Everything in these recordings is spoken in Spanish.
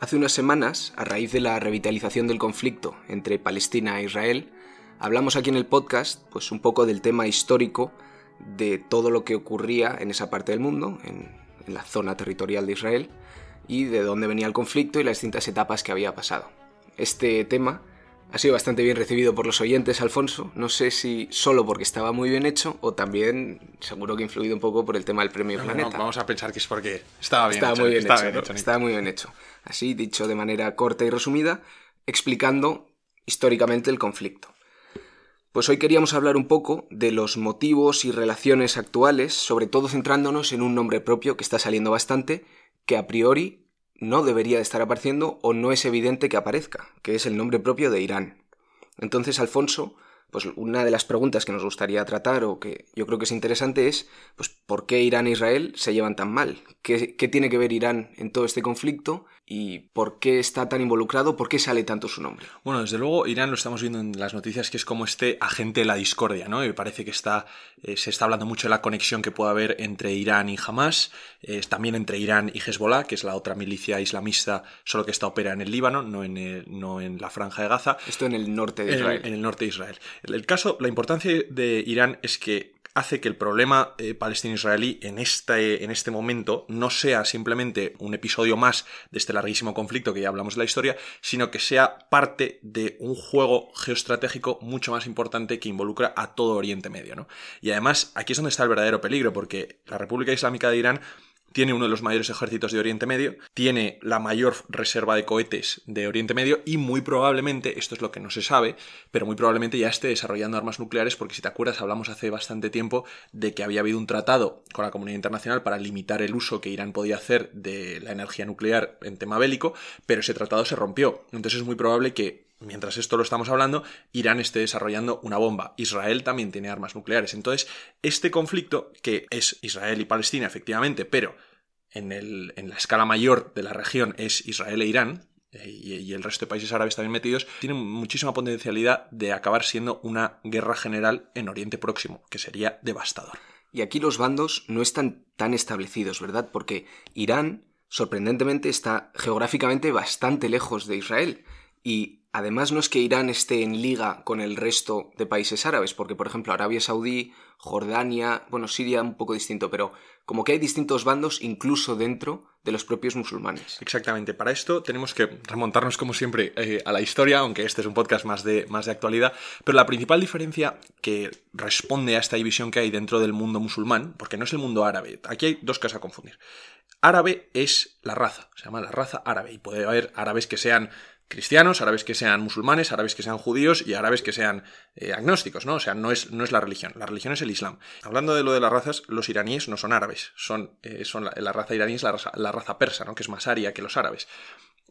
Hace unas semanas, a raíz de la revitalización del conflicto entre Palestina e Israel, hablamos aquí en el podcast pues un poco del tema histórico de todo lo que ocurría en esa parte del mundo, en, en la zona territorial de Israel, y de dónde venía el conflicto y las distintas etapas que había pasado. Este tema ha sido bastante bien recibido por los oyentes, Alfonso. No sé si solo porque estaba muy bien hecho o también seguro que influido un poco por el tema del premio No, Planeta. no, vamos a pensar que es porque estaba bien Estaba hecho. muy bien estaba hecho, bien hecho. Estaba muy bien hecho. Así, dicho de manera corta y resumida, explicando históricamente el conflicto. Pues hoy queríamos hablar un poco de los motivos y relaciones actuales, sobre todo centrándonos en un nombre propio que está saliendo bastante, que a priori no debería de estar apareciendo o no es evidente que aparezca, que es el nombre propio de Irán. Entonces, Alfonso, pues una de las preguntas que nos gustaría tratar o que yo creo que es interesante es, pues, ¿por qué Irán e Israel se llevan tan mal? ¿Qué, qué tiene que ver Irán en todo este conflicto? ¿Y por qué está tan involucrado? ¿Por qué sale tanto su nombre? Bueno, desde luego Irán lo estamos viendo en las noticias que es como este agente de la discordia, ¿no? Y me parece que está, eh, se está hablando mucho de la conexión que puede haber entre Irán y Hamas, eh, también entre Irán y Hezbollah, que es la otra milicia islamista, solo que esta opera en el Líbano, no en, el- no en la franja de Gaza. Esto en el norte de Israel. el, en el norte de Israel. El, el caso, la importancia de Irán es que hace que el problema eh, palestino-israelí en este, en este momento no sea simplemente un episodio más de este larguísimo conflicto que ya hablamos de la historia, sino que sea parte de un juego geoestratégico mucho más importante que involucra a todo Oriente Medio. ¿no? Y además, aquí es donde está el verdadero peligro, porque la República Islámica de Irán tiene uno de los mayores ejércitos de Oriente Medio, tiene la mayor reserva de cohetes de Oriente Medio y muy probablemente, esto es lo que no se sabe, pero muy probablemente ya esté desarrollando armas nucleares porque si te acuerdas hablamos hace bastante tiempo de que había habido un tratado con la comunidad internacional para limitar el uso que Irán podía hacer de la energía nuclear en tema bélico, pero ese tratado se rompió. Entonces es muy probable que Mientras esto lo estamos hablando, Irán esté desarrollando una bomba. Israel también tiene armas nucleares. Entonces, este conflicto, que es Israel y Palestina, efectivamente, pero en, el- en la escala mayor de la región es Israel e Irán, eh, y, el resto de países árabes también metidos, tiene muchísima potencialidad de acabar siendo una guerra general en Oriente Próximo, que sería devastador. Y aquí los bandos no están tan establecidos, ¿verdad? Porque Irán, sorprendentemente, está geográficamente bastante lejos de Israel. Y además no es que Irán esté en liga con el resto de países árabes, porque por ejemplo Arabia Saudí, Jordania, bueno, Siria un poco distinto, pero como que hay distintos bandos incluso dentro de los propios musulmanes. Exactamente, para esto tenemos que remontarnos como siempre eh, a la historia, aunque este es un podcast más de, más de actualidad, pero la principal diferencia que responde a esta división que hay dentro del mundo musulmán, porque no es el mundo árabe, aquí hay dos cosas a confundir. Árabe es la raza, se llama la raza árabe, y puede haber árabes que sean cristianos, árabes que sean musulmanes, árabes que sean judíos y árabes que sean eh, agnósticos, ¿no? O sea, no es, no es la religión, la religión es el Islam. Hablando de lo de las razas, los iraníes no son árabes, son, eh, son la, raza iraní es la raza, la raza persa, ¿no? Que es más aria que los árabes.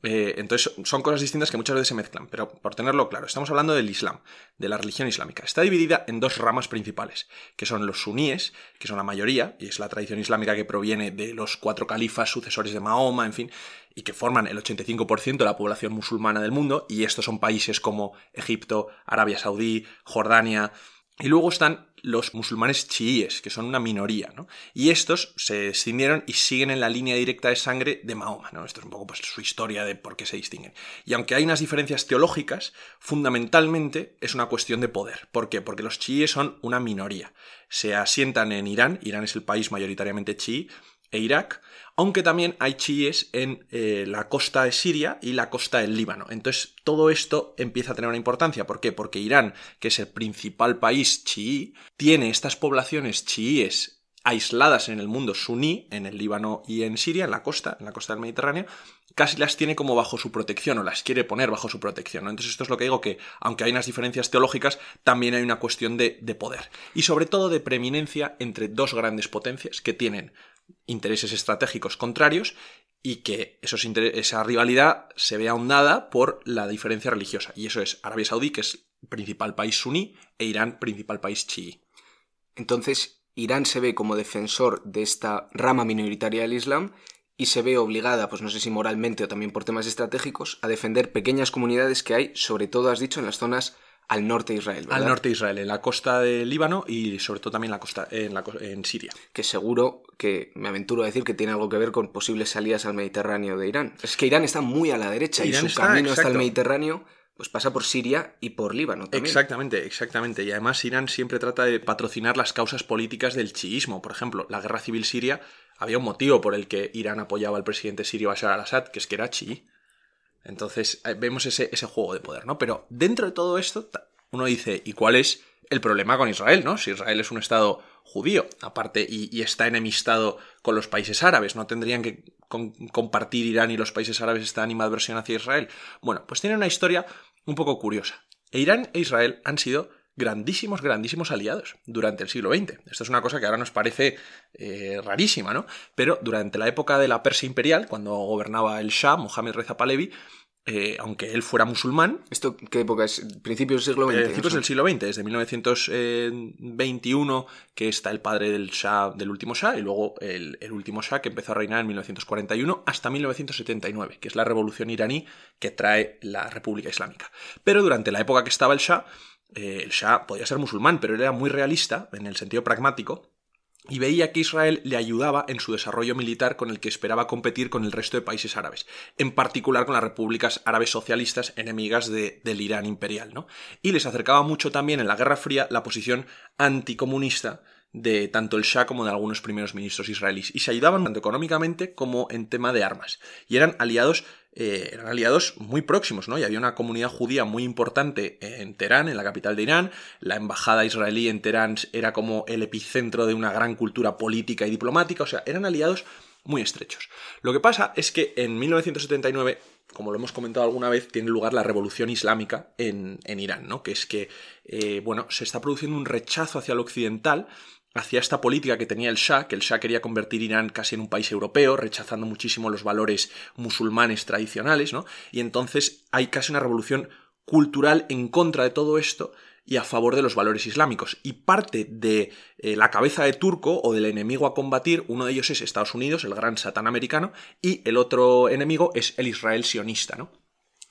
Eh, entonces son cosas distintas que muchas veces se mezclan, pero por tenerlo claro, estamos hablando del Islam, de la religión islámica. Está dividida en dos ramas principales, que son los suníes, que son la mayoría, y es la tradición islámica que proviene de los cuatro califas sucesores de Mahoma, en fin, y que forman el 85% de la población musulmana del mundo, y estos son países como Egipto, Arabia Saudí, Jordania, y luego están los musulmanes chiíes, que son una minoría, ¿no? Y estos se extendieron y siguen en la línea directa de sangre de Mahoma, ¿no? Esto es un poco pues, su historia de por qué se distinguen. Y aunque hay unas diferencias teológicas, fundamentalmente es una cuestión de poder. ¿Por qué? Porque los chiíes son una minoría. Se asientan en Irán, Irán es el país mayoritariamente chií, e Irak, aunque también hay chiíes en eh, la costa de Siria y la costa del Líbano. Entonces todo esto empieza a tener una importancia. ¿Por qué? Porque Irán, que es el principal país chií, tiene estas poblaciones chiíes aisladas en el mundo suní, en el Líbano y en Siria, en la costa, en la costa del Mediterráneo, casi las tiene como bajo su protección o las quiere poner bajo su protección. Entonces esto es lo que digo que, aunque hay unas diferencias teológicas, también hay una cuestión de poder. Y sobre todo de preeminencia entre dos grandes potencias que tienen intereses estratégicos contrarios y que esos esa rivalidad se ve ahondada por la diferencia religiosa. Y eso es Arabia Saudí, que es principal país suní, e Irán, principal país chií. Entonces, Irán se ve como defensor de esta rama minoritaria del Islam y se ve obligada, pues no sé si moralmente o también por temas estratégicos, a defender pequeñas comunidades que hay, sobre todo has dicho, en las zonas al norte de Israel, ¿verdad? Al norte de Israel, en la costa del Líbano y sobre todo también la costa, en, la, en Siria. Que seguro que me aventuro a decir que tiene algo que ver con posibles salidas al Mediterráneo de Irán. Es que Irán está muy a la derecha Irán y su está, camino hasta el. Mediterráneo pues pasa por Siria y por Líbano también. Exactamente, exactamente. Y además Irán siempre trata de patrocinar las causas políticas del chiismo. Por ejemplo, la guerra civil siria había un motivo por el que Irán apoyaba al presidente sirio Bashar al-Assad, que es que era chií. Entonces eh, vemos ese, ese juego de poder, ¿no? Pero dentro de todo esto, uno dice, ¿y cuál es el problema con Israel, no? Si Israel es un estado judío, aparte, y, está enemistado con los países árabes, ¿no tendrían que compartir Irán y los países árabes esta animadversión hacia Israel? Bueno, pues tiene una historia un poco curiosa. E Irán e Israel han sido grandísimos, grandísimos aliados durante el siglo XX. Esto es una cosa que ahora nos parece eh, rarísima, ¿no? Pero durante la época de la Persia imperial, cuando gobernaba el Shah, Mohammed Reza Pahlavi, eh, aunque él fuera musulmán, ¿Esto qué época es? ¿Principios del siglo XX? eh, principios del siglo XX, desde 1921, que está el padre del Shah, del último Shah, y luego el, el último Shah que empezó a reinar en 1941 hasta 1979, que es la revolución iraní que trae la República Islámica. Pero durante la época que estaba el Shah, eh, el Shah podía ser musulmán, pero él era muy realista en el sentido pragmático y veía que Israel le ayudaba en su desarrollo militar con el que esperaba competir con el resto de países árabes, en particular con las repúblicas árabes socialistas enemigas de- del Irán imperial, ¿no? Y les acercaba mucho también en la Guerra Fría la posición anticomunista de tanto el Shah como de algunos primeros ministros israelíes y se ayudaban tanto económicamente como en tema de armas y eran aliados eh, eran aliados muy próximos, ¿no? Y había una comunidad judía muy importante en Teherán, en la capital de Irán. La embajada israelí en Teherán era como el epicentro de una gran cultura política y diplomática. O sea, eran aliados muy estrechos. Lo que pasa es que en 1979, como lo hemos comentado alguna vez, tiene lugar la revolución islámica en, en Irán, ¿no? Que es que, eh, bueno, se está produciendo un rechazo hacia lo occidental hacia esta política que tenía el Shah, que el Shah quería convertir Irán casi en un país europeo, rechazando muchísimo los valores musulmanes tradicionales, ¿no? Y entonces hay casi una revolución cultural en contra de todo esto y a favor de los valores islámicos. Y parte de eh, la cabeza de turco o del enemigo a combatir, uno de ellos es Estados Unidos, el gran satán americano, y el otro enemigo es el Israel sionista, ¿no?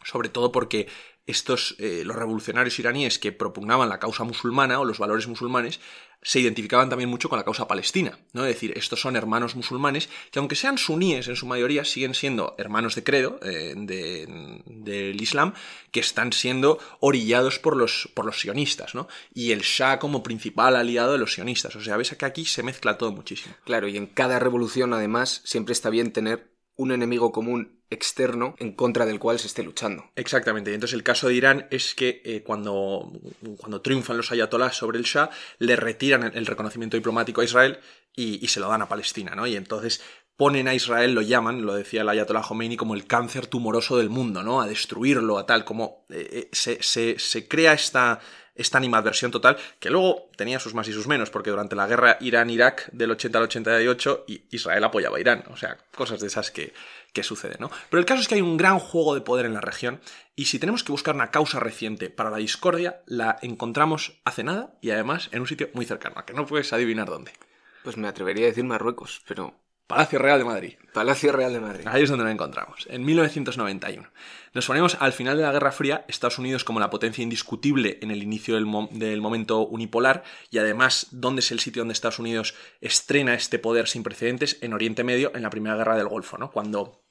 Sobre todo porque estos, eh, los revolucionarios iraníes que propugnaban la causa musulmana o los valores musulmanes, se identificaban también mucho con la causa palestina, ¿no? Es decir, estos son hermanos musulmanes que aunque sean suníes en su mayoría, siguen siendo hermanos de credo eh, de- del Islam, que están siendo orillados por los, por los sionistas, ¿no? Y el Shah como principal aliado de los sionistas. O sea, ves que aquí se mezcla todo muchísimo. Claro, y en cada revolución, además, siempre está bien tener un enemigo común externo en contra del cual se esté luchando. Exactamente. Entonces el caso de Irán es que eh, cuando, cuando triunfan los ayatolás sobre el Shah, le retiran el reconocimiento diplomático a Israel y, se lo dan a Palestina, ¿no? Y entonces ponen a Israel, lo llaman, lo decía el ayatolá Khomeini, como el cáncer tumoroso del mundo, ¿no? A destruirlo, a tal, como eh, eh, se, se- se crea esta, esta animadversión total, que luego tenía sus más y sus menos, porque durante la guerra Irán-Irak del 80 al 88, i- Israel apoyaba a Irán, o sea, cosas de esas que, que suceden, ¿no? Pero el caso es que hay un gran juego de poder en la región, y si tenemos que buscar una causa reciente para la discordia, la encontramos hace nada, y además en un sitio muy cercano, a que no puedes adivinar dónde. Pues me atrevería a decir Marruecos, pero Palacio Real de Madrid. Palacio Real de Madrid. Ahí es donde lo encontramos, en 1991. Nos ponemos al final de la Guerra Fría, Estados Unidos como la potencia indiscutible en el inicio del, mo- del momento unipolar y además dónde es el sitio donde Estados Unidos estrena este poder sin precedentes en Oriente Medio en la Primera Guerra del Golfo, ¿no? Cuando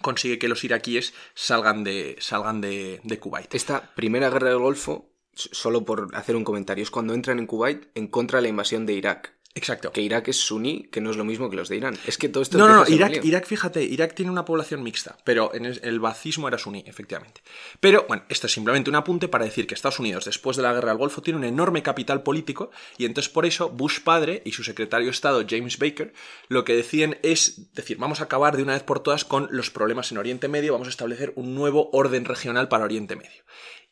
consigue que los iraquíes salgan de, salgan de, de Kuwait. Esta primera guerra del Golfo, solo por hacer un comentario, es cuando entran en Kuwait en contra de la invasión de Irak. Exacto. Que Irak es suní, que no es lo mismo que los de Irán. Es que todo esto No, no, no, Irak. Irak, fíjate, Irak tiene una población mixta, pero en el, el bacismo era suní, efectivamente. Pero, bueno, esto es simplemente un apunte para decir que Estados Unidos, después de la guerra del Golfo, tiene un enorme capital político, y entonces por eso Bush padre y su secretario de Estado, James Baker, lo que deciden es decir, vamos a acabar de una vez por todas con los problemas en Oriente Medio, vamos a establecer un nuevo orden regional para Oriente Medio.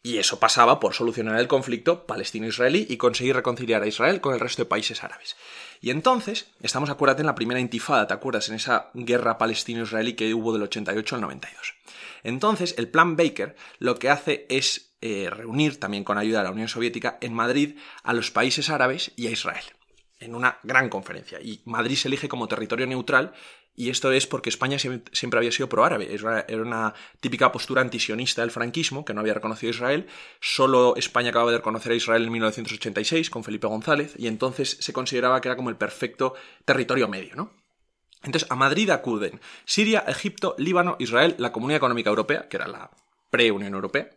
Y eso pasaba por solucionar el conflicto palestino-israelí y conseguir reconciliar a Israel con el resto de países árabes. Y entonces, estamos, acuérdate, en la primera intifada, ¿te acuerdas? En esa guerra palestino-israelí que hubo del 88 al 92. Entonces, el plan Baker lo que hace es eh, reunir, también con ayuda de la Unión Soviética, en Madrid a los países árabes y a Israel. en una gran conferencia. Y Madrid se elige como territorio neutral y esto es porque España siempre había sido pro-árabe. Era una típica postura antisionista del franquismo, que no había reconocido a Israel. Solo España acababa de reconocer a Israel en 1986 con Felipe González, y entonces se consideraba que era como el perfecto territorio medio, ¿no? Entonces, a Madrid acuden Siria, Egipto, Líbano, Israel, la Comunidad Económica Europea, que era la pre-Unión Europea,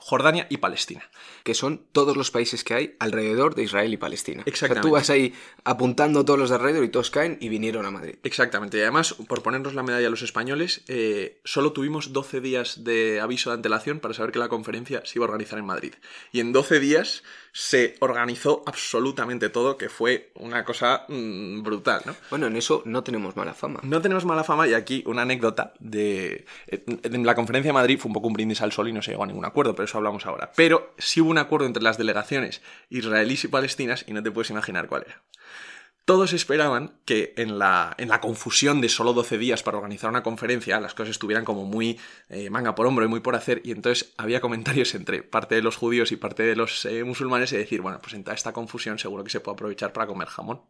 Jordania y Palestina. Que son todos los países que hay alrededor de Israel y Palestina. Exactamente. tú vas ahí apuntando todos los de alrededor y todos caen y vinieron a Madrid. Exactamente. Y además, por ponernos la medalla a los españoles, eh, solo tuvimos 12 días de aviso de antelación para saber que la conferencia se iba a organizar en Madrid. Y en 12 días se organizó absolutamente todo, que fue una cosa mm, brutal, ¿no? Bueno, en eso no tenemos mala fama. No tenemos mala fama y aquí una anécdota de... En la conferencia de Madrid fue un poco un brindis al sol y no se llegó a ningún acuerdo, pero eso hablamos ahora. Pero sí hubo un acuerdo entre las delegaciones israelíes y palestinas y no te puedes imaginar cuál era. Todos esperaban que en la, en la, confusión de solo 12 días para organizar una conferencia las cosas estuvieran como muy eh, manga por hombro y muy por hacer y entonces había comentarios entre parte de los judíos y parte de los eh, musulmanes y decir, bueno, pues en toda esta confusión seguro que se puede aprovechar para comer jamón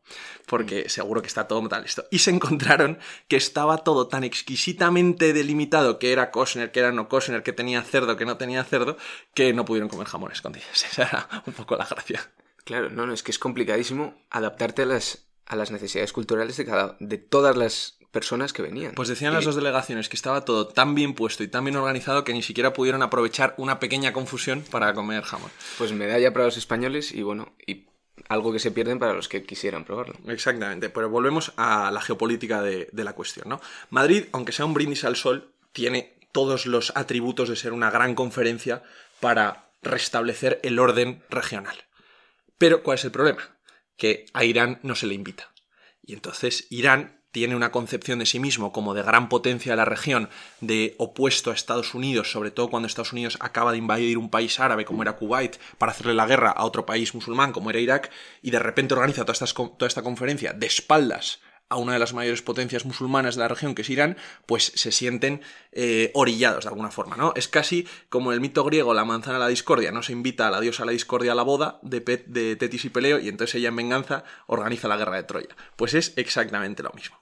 porque mm. seguro que está todo tal esto. Y se encontraron que estaba todo tan exquisitamente delimitado que era Kosner, que era no Kosner, que tenía cerdo, que no tenía cerdo, que no pudieron comer jamón escondidas. Esa era un poco la gracia. Claro, no, no, es que es complicadísimo adaptarte a las a las necesidades culturales de, cada, de todas las personas que venían. Pues decían las dos delegaciones que estaba todo tan bien puesto y tan bien organizado que ni siquiera pudieron aprovechar una pequeña confusión para comer jamón. Pues medalla para los españoles y bueno, y algo que se pierden para los que quisieran probarlo. Exactamente, pero volvemos a la geopolítica de, de la cuestión, ¿no? Madrid, aunque sea un brindis al sol, tiene todos los atributos de ser una gran conferencia para restablecer el orden regional. Pero, ¿cuál es el problema? Que a Irán no se le invita. Y entonces Irán tiene una concepción de sí mismo como de gran potencia de la región, de opuesto a Estados Unidos, sobre todo cuando Estados Unidos acaba de invadir un país árabe como era Kuwait para hacerle la guerra a otro país musulmán como era Irak, y de repente organiza toda esta, toda esta conferencia de espaldas a una de las mayores potencias musulmanas de la región, que es Irán, pues se sienten eh, orillados de alguna forma, ¿no? Es casi como el mito griego, la manzana de la discordia, ¿no? Se invita a la diosa a la discordia a la boda de, de Tetis y Peleo y entonces ella en venganza organiza la guerra de Troya. Pues es exactamente lo mismo.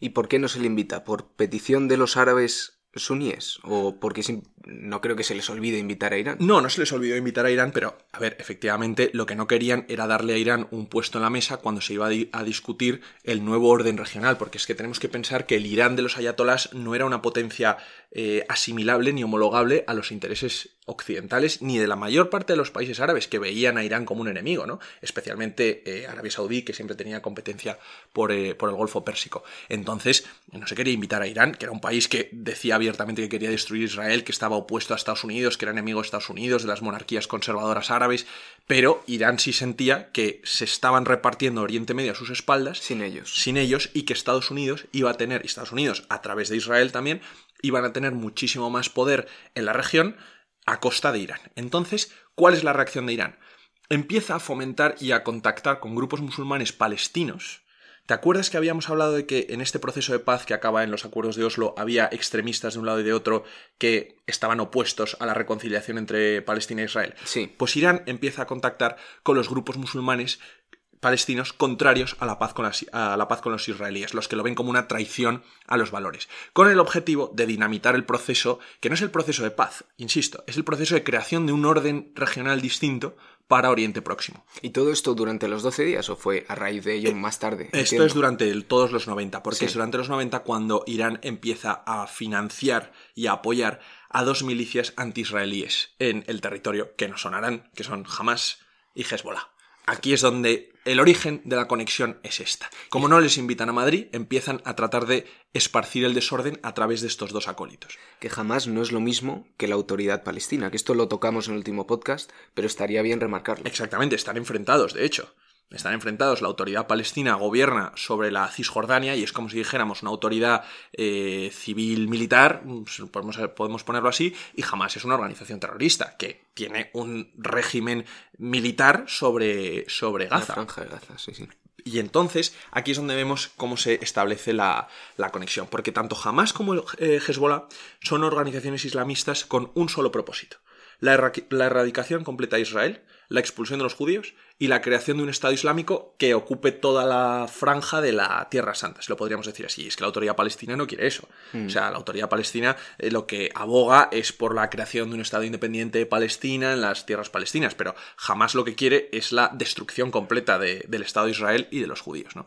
¿Y por qué no se le invita? ¿Por petición de los árabes suníes? ¿O porque no creo que se les olvide invitar a Irán? No, no se les olvidó invitar a Irán, pero, a ver, efectivamente lo que no querían era darle a Irán un puesto en la mesa cuando se iba a, discutir el nuevo orden regional, porque es que tenemos que pensar que el Irán de los ayatolás no era una potencia eh, asimilable ni homologable a los intereses occidentales ni de la mayor parte de los países árabes que veían a Irán como un enemigo, ¿no? Especialmente eh, Arabia Saudí, que siempre tenía competencia por, eh, por, el Golfo Pérsico. Entonces, no se quería invitar a Irán, que era un país que decía abiertamente que quería destruir Israel, que estaba opuesto a Estados Unidos, que era enemigo de Estados Unidos, de las monarquías conservadoras árabes, pero Irán sí sentía que se estaban repartiendo Oriente Medio a sus espaldas. Sin ellos. Sin ellos, y que Estados Unidos iba a tener, y Estados Unidos a través de Israel también, iban a tener muchísimo más poder en la región a costa de Irán. Entonces, ¿cuál es la reacción de Irán? Empieza a fomentar y a contactar con grupos musulmanes palestinos. ¿Te acuerdas que habíamos hablado de que en este proceso de paz que acaba en los acuerdos de Oslo había extremistas de un lado y de otro que estaban opuestos a la reconciliación entre Palestina e Israel? Sí. Pues Irán empieza a contactar con los grupos musulmanes palestinos contrarios a la, paz con a la paz con los israelíes, los que lo ven como una traición a los valores, con el objetivo de dinamitar el proceso, que no es el proceso de paz, insisto, es el proceso de creación de un orden regional distinto para Oriente Próximo. ¿Y todo esto durante los 12 días o fue a raíz de ello eh, más tarde? Esto es durante todos los 90, porque es durante los 90 cuando Irán empieza a financiar y a apoyar a dos milicias anti-israelíes en el territorio que no sonarán, que son Hamas y Hezbollah. Aquí es donde el origen de la conexión es esta. Como no les invitan a Madrid, empiezan a tratar de esparcir el desorden a través de estos dos acólitos. Que jamás no es lo mismo que la autoridad palestina, que esto lo tocamos en el último podcast, pero estaría bien remarcarlo. Exactamente, están enfrentados, de hecho están enfrentados. La autoridad palestina gobierna sobre la Cisjordania y es como si dijéramos una autoridad eh, civil militar, podemos, podemos ponerlo así, y jamás es una organización terrorista que tiene un régimen militar sobre, sobre Gaza. franja de Gaza, sí, sí. Y entonces aquí es donde vemos cómo se establece la, conexión, porque tanto Hamas como eh, Hezbollah son organizaciones islamistas con un solo propósito, la, la erradicación completa de Israel, la expulsión de los judíos y la creación de un Estado Islámico que ocupe toda la franja de la Tierra Santa, si lo podríamos decir así. Es que la autoridad palestina no quiere eso. O sea, la autoridad palestina eh, lo que aboga es por la creación de un Estado independiente de Palestina en las tierras palestinas, pero jamás lo que quiere es la destrucción completa del Estado de Israel y de los judíos. ¿no?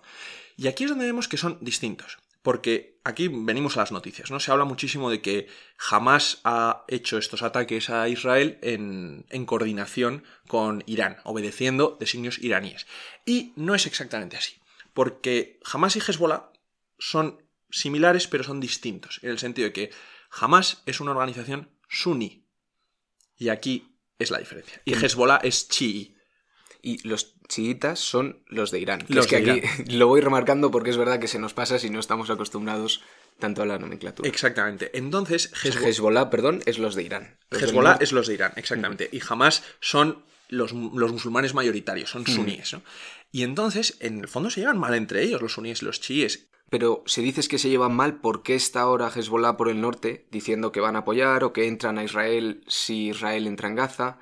Y aquí es donde vemos que son distintos. Porque aquí venimos a las noticias, ¿no? Se habla muchísimo de que jamás ha hecho estos ataques a Israel en, en, coordinación con Irán, obedeciendo designios iraníes. Y no es exactamente así. Porque Hamas y Hezbollah son similares, pero son distintos. En el sentido de que Hamas es una organización suní. Y aquí es la diferencia. Y Hezbollah es chií. Y los chiitas son los de Irán. los que aquí lo voy remarcando porque es verdad que se nos pasa si no estamos acostumbrados tanto a la nomenclatura. Exactamente. Entonces, Hezbollah, perdón, es los de Irán. Hezbollah es los de Irán, exactamente. Y jamás son los, musulmanes mayoritarios, son suníes. Y entonces, en el fondo, se llevan mal entre ellos, los suníes y los chiíes. Pero si dices que se llevan mal, ¿por qué está ahora Hezbollah por el norte diciendo que van a apoyar o que entran a Israel si Israel entra en Gaza?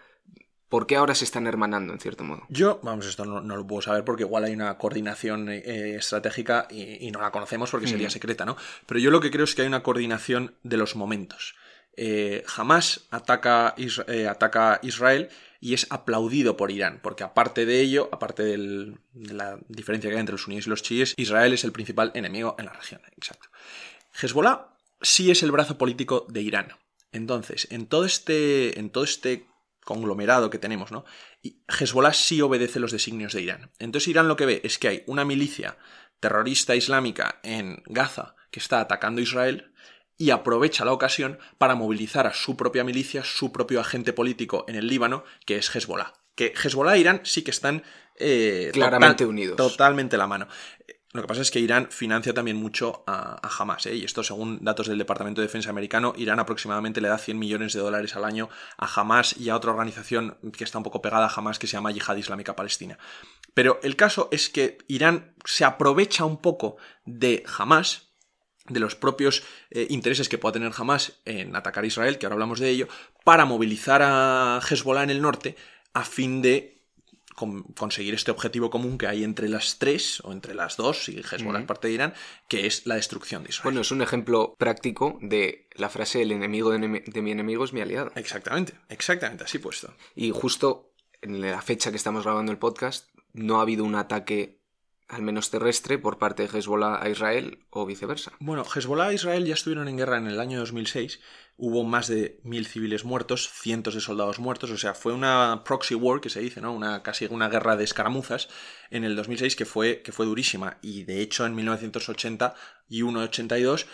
¿Por qué ahora se están hermanando, en cierto modo? Yo, vamos, esto no, lo puedo saber porque igual hay una coordinación eh, estratégica y, no la conocemos porque sería secreta, ¿no? Pero yo lo que creo es que hay una coordinación de los momentos. Eh, jamás ataca, eh, ataca Israel y es aplaudido por Irán, porque aparte de ello, aparte de la diferencia que hay entre los suníes y los chiíes, Israel es el principal enemigo en la región. Exacto. Hezbollah sí es el brazo político de Irán. Entonces, en todo este, en todo este conglomerado que tenemos, ¿no? Y Hezbollah sí obedece los designios de Irán. Entonces Irán lo que ve es que hay una milicia terrorista islámica en Gaza que está atacando a Israel y aprovecha la ocasión para movilizar a su propia milicia, su propio agente político en el Líbano, que es Hezbollah. Que Hezbollah e Irán sí que están eh, claramente unidos. Totalmente la mano. Lo que pasa es que Irán financia también mucho a, Hamas, ¿eh? y esto según datos del Departamento de Defensa americano, Irán aproximadamente le da 100 millones de dólares al año a Hamas y a otra organización que está un poco pegada a Hamas que se llama Yihad Islámica Palestina. Pero el caso es que Irán se aprovecha un poco de Hamas, de los propios eh, intereses que pueda tener Hamas en atacar a Israel, que ahora hablamos de ello, para movilizar a Hezbollah en el norte a fin de conseguir este objetivo común que hay entre las tres, o entre las dos, si Hezbollah es parte de Irán, que es la destrucción de Israel. Bueno, es un ejemplo práctico de la frase el enemigo de, mi enemigo es mi aliado. Exactamente, exactamente, así puesto. Y justo en la fecha que estamos grabando el podcast, no ha habido un ataque al menos terrestre, por parte de Hezbollah a Israel o viceversa. Bueno, Hezbollah e Israel ya estuvieron en guerra en el año 2006. Hubo más de mil civiles muertos, cientos de soldados muertos. O sea, fue una proxy war, que se dice, ¿no? Una, casi una guerra de escaramuzas en el 2006 que fue, que fue durísima. Y de hecho, en 1980 y 182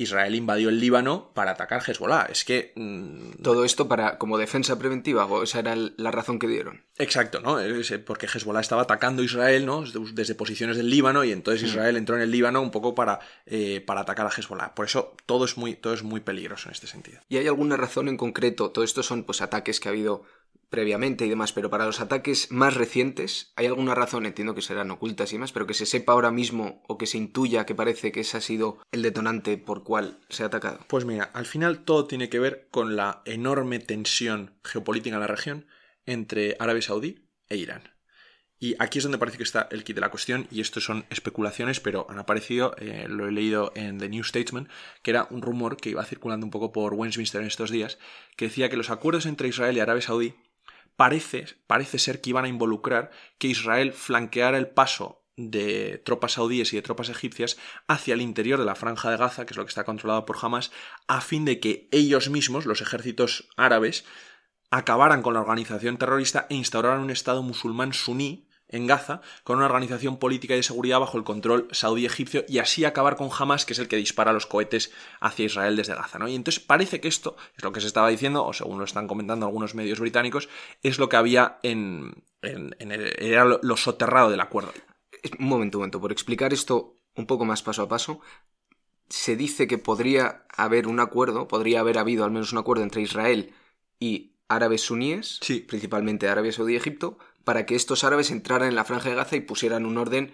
Israel invadió el Líbano para atacar Hezbollah. Es que... Mm, Todo esto para como defensa preventiva, o esa era la razón que dieron. Exacto, ¿no? Porque Hezbollah estaba atacando a Israel, ¿no? Desde posiciones del Líbano y entonces mm. Israel entró en el Líbano un poco para, eh, para atacar a Hezbollah. Por eso todo es, muy, todo es muy peligroso en este sentido. ¿Y hay alguna razón en concreto? Todo esto son pues ataques que ha habido previamente y demás, pero para los ataques más recientes, ¿hay alguna razón, entiendo que serán ocultas y más, pero que se sepa ahora mismo o que se intuya que parece que ese ha sido el detonante por cual se ha atacado? Pues mira, al final todo tiene que ver con la enorme tensión geopolítica en la región entre Arabia Saudí e Irán. Y aquí es donde parece que está el kit de la cuestión, y esto son especulaciones, pero han aparecido, eh, lo he leído en The New Statesman, que era un rumor que iba circulando un poco por Westminster en estos días, que decía que los acuerdos entre Israel y Arabia Saudí parece, parece ser que iban a involucrar que Israel flanqueara el paso de tropas saudíes y de tropas egipcias hacia el interior de la franja de Gaza, que es lo que está controlado por Hamas, a fin de que ellos mismos, los ejércitos árabes, acabaran con la organización terrorista e instauraran un Estado musulmán suní en Gaza con una organización política y de seguridad bajo el control saudí-egipcio y así acabar con Hamas, que es el que dispara los cohetes hacia Israel desde Gaza. ¿no? Y entonces parece que esto es lo que se estaba diciendo, o según lo están comentando algunos medios británicos, es lo que había en, en, era lo, soterrado del acuerdo. Un momento, un momento, por explicar esto un poco más paso a paso, se dice que podría haber un acuerdo, podría haber habido al menos un acuerdo entre Israel y árabes suníes, principalmente Arabia Saudí y Egipto, para que estos árabes entraran en la franja de Gaza y pusieran un orden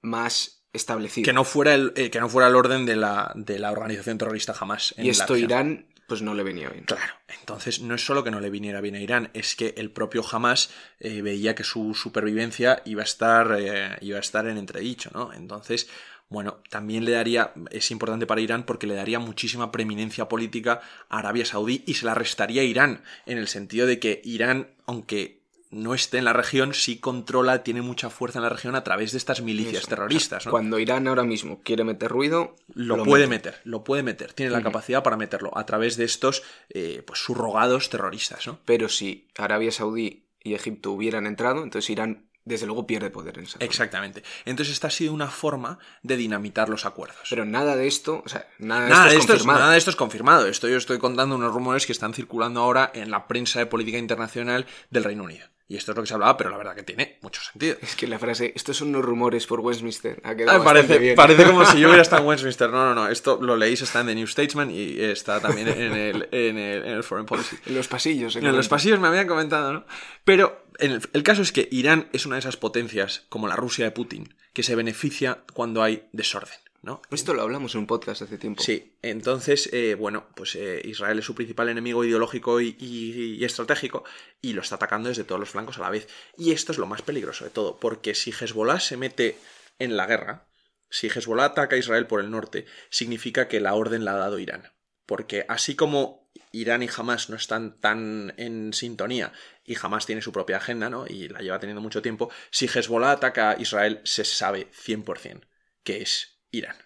más establecido. Que no fuera el, eh, que no fuera el orden de la, de la organización terrorista jamás. y esto Irán pues no le venía bien. Claro, entonces no es solo que no le viniera bien a Irán, es que el propio Hamas eh, veía que su supervivencia iba a estar, eh, iba a estar en entredicho, ¿no? Entonces, bueno, también le daría, es importante para Irán porque le daría muchísima preeminencia política a Arabia Saudí y se la restaría a Irán, en el sentido de que Irán, aunque no esté en la región, sí controla, tiene mucha fuerza en la región a través de estas milicias terroristas. ¿no? Cuando Irán ahora mismo quiere meter ruido, lo, puede meter, lo puede meter, tiene la capacidad para meterlo a través de estos eh, pues, subrogados terroristas. ¿no? Pero si Arabia Saudí y Egipto hubieran entrado, entonces Irán desde luego pierde poder en esa. Exactamente. Entonces esta ha sido una forma de dinamitar los acuerdos. Pero nada de esto, o sea, nada de Nada esto de es esto es, confirmado. nada de esto es confirmado. Esto yo estoy contando unos rumores que están circulando ahora en la prensa de política internacional del Reino Unido. Y esto es lo que se hablaba, pero la verdad que tiene mucho sentido. Es que la frase, estos son unos rumores por Westminster, ha quedado Ah, parece, bien. parece como si yo hubiera estado en Westminster. No, no, no. Esto lo leéis, está en The New Statesman y está también en el, en el, en el Foreign Policy. En los pasillos. se En los pasillos me habían comentado, ¿no? Pero en el, el caso es que Irán es una de esas potencias, como la Rusia de Putin, que se beneficia cuando hay desorden, ¿no? Esto lo hablamos en un podcast hace tiempo. Sí, entonces, eh, bueno, pues eh, Israel es su principal enemigo ideológico y, y- y estratégico y lo está atacando desde todos los flancos a la vez. Y esto es lo más peligroso de todo, porque si Hezbollah se mete en la guerra, si Hezbollah ataca a Israel por el norte, significa que la orden la ha dado Irán. Porque así como Irán y Hamas no están tan en sintonía y Hamas tiene su propia agenda, ¿no? Y la lleva teniendo mucho tiempo, si Hezbollah ataca a Israel, se sabe 100% que es Irán.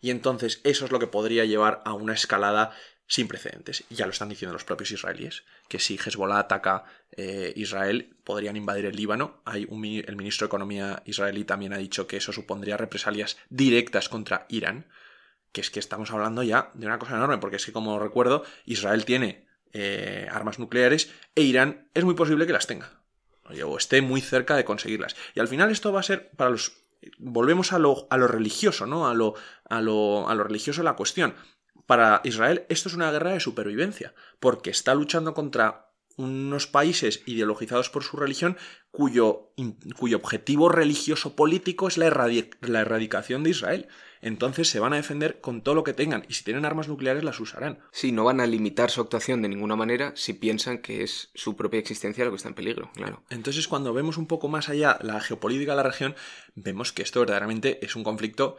Y entonces eso es lo que podría llevar a una escalada sin precedentes. Y ya lo están diciendo los propios israelíes, que si Hezbollah ataca eh, Israel, podrían invadir el Líbano. Hay un el ministro de Economía israelí también ha dicho que eso supondría represalias directas contra Irán. Que es que estamos hablando ya de una cosa enorme, porque es que, como recuerdo, Israel tiene eh, armas nucleares e Irán es muy posible que las tenga. O esté muy cerca de conseguirlas. Y al final esto va a ser para los... Volvemos a lo, a lo religioso, ¿no? A lo, a, lo, a lo religioso la cuestión. Para Israel esto es una guerra de supervivencia, porque está luchando contra unos países ideologizados por su religión cuyo, cuyo objetivo religioso político es la, erradi- la erradicación de Israel. Entonces se van a defender con todo lo que tengan y si tienen armas nucleares las usarán. Sí, no van a limitar su actuación de ninguna manera si piensan que es su propia existencia lo que está en peligro, claro. Entonces, cuando vemos un poco más allá la geopolítica de la región, vemos que esto verdaderamente es un conflicto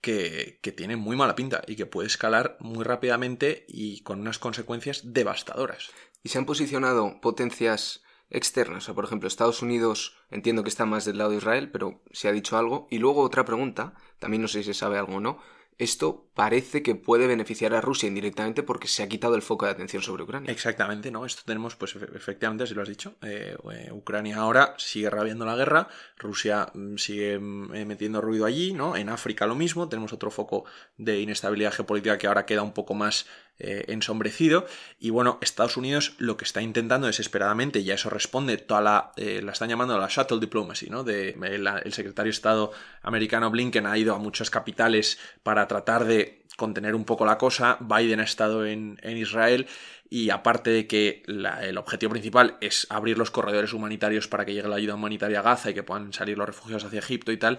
que, que tiene muy mala pinta y que puede escalar muy rápidamente y con unas consecuencias devastadoras. Y se han posicionado potencias externas, o sea, por ejemplo, Estados Unidos entiendo que está más del lado de Israel, pero se ha dicho algo. Y luego otra pregunta, también no sé si se sabe algo o no, esto parece que puede beneficiar a Rusia indirectamente porque se ha quitado el foco de atención sobre Ucrania. Exactamente, ¿no? Esto tenemos, pues efe- efectivamente, si lo has dicho, eh, eh, Ucrania ahora sigue rabiando la guerra, Rusia mm, sigue mm, eh, metiendo ruido allí, ¿no? En África lo mismo, tenemos otro foco de inestabilidad geopolítica que ahora queda un poco más eh, ensombrecido. Y bueno, Estados Unidos lo que está intentando desesperadamente, y a eso responde toda la, eh, la están llamando la shuttle diplomacy, ¿no? De, eh, el secretario de Estado americano Blinken ha ido a muchas capitales para tratar de contener un poco la cosa. Biden ha estado en, en Israel y aparte de que el objetivo principal es abrir los corredores humanitarios para que llegue la ayuda humanitaria a Gaza y que puedan salir los refugiados hacia Egipto y tal,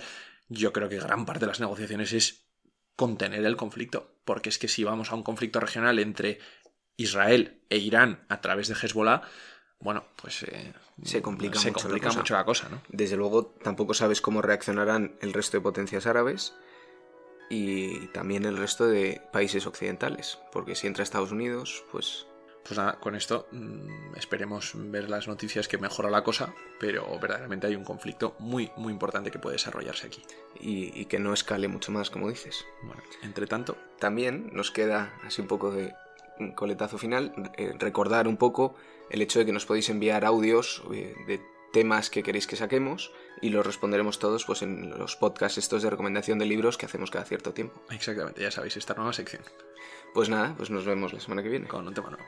yo creo que gran parte de las negociaciones es contener el conflicto. Porque es que si vamos a un conflicto regional entre Israel e Irán a través de Hezbollah, bueno, pues eh, Se complica se mucho la complica cosa. mucho la cosa, ¿no? Desde luego tampoco sabes cómo reaccionarán el resto de potencias árabes y también el resto de países occidentales, porque si entra Estados Unidos, pues Pues nada, con esto mm, esperemos ver las noticias que mejora la cosa, pero verdaderamente hay un conflicto muy, muy importante que puede desarrollarse aquí. y, y que no escale mucho más, como dices. Bueno, entre tanto, También nos queda así un poco de coletazo final, eh, recordar un poco el hecho de que nos podéis enviar audios eh, de temas que queréis que saquemos y los responderemos todos pues en los podcasts estos de recomendación de libros que hacemos cada cierto tiempo. exactamente, ya sabéis, esta nueva sección Pues nada, pues nos vemos la semana que viene. con un tema nuevo.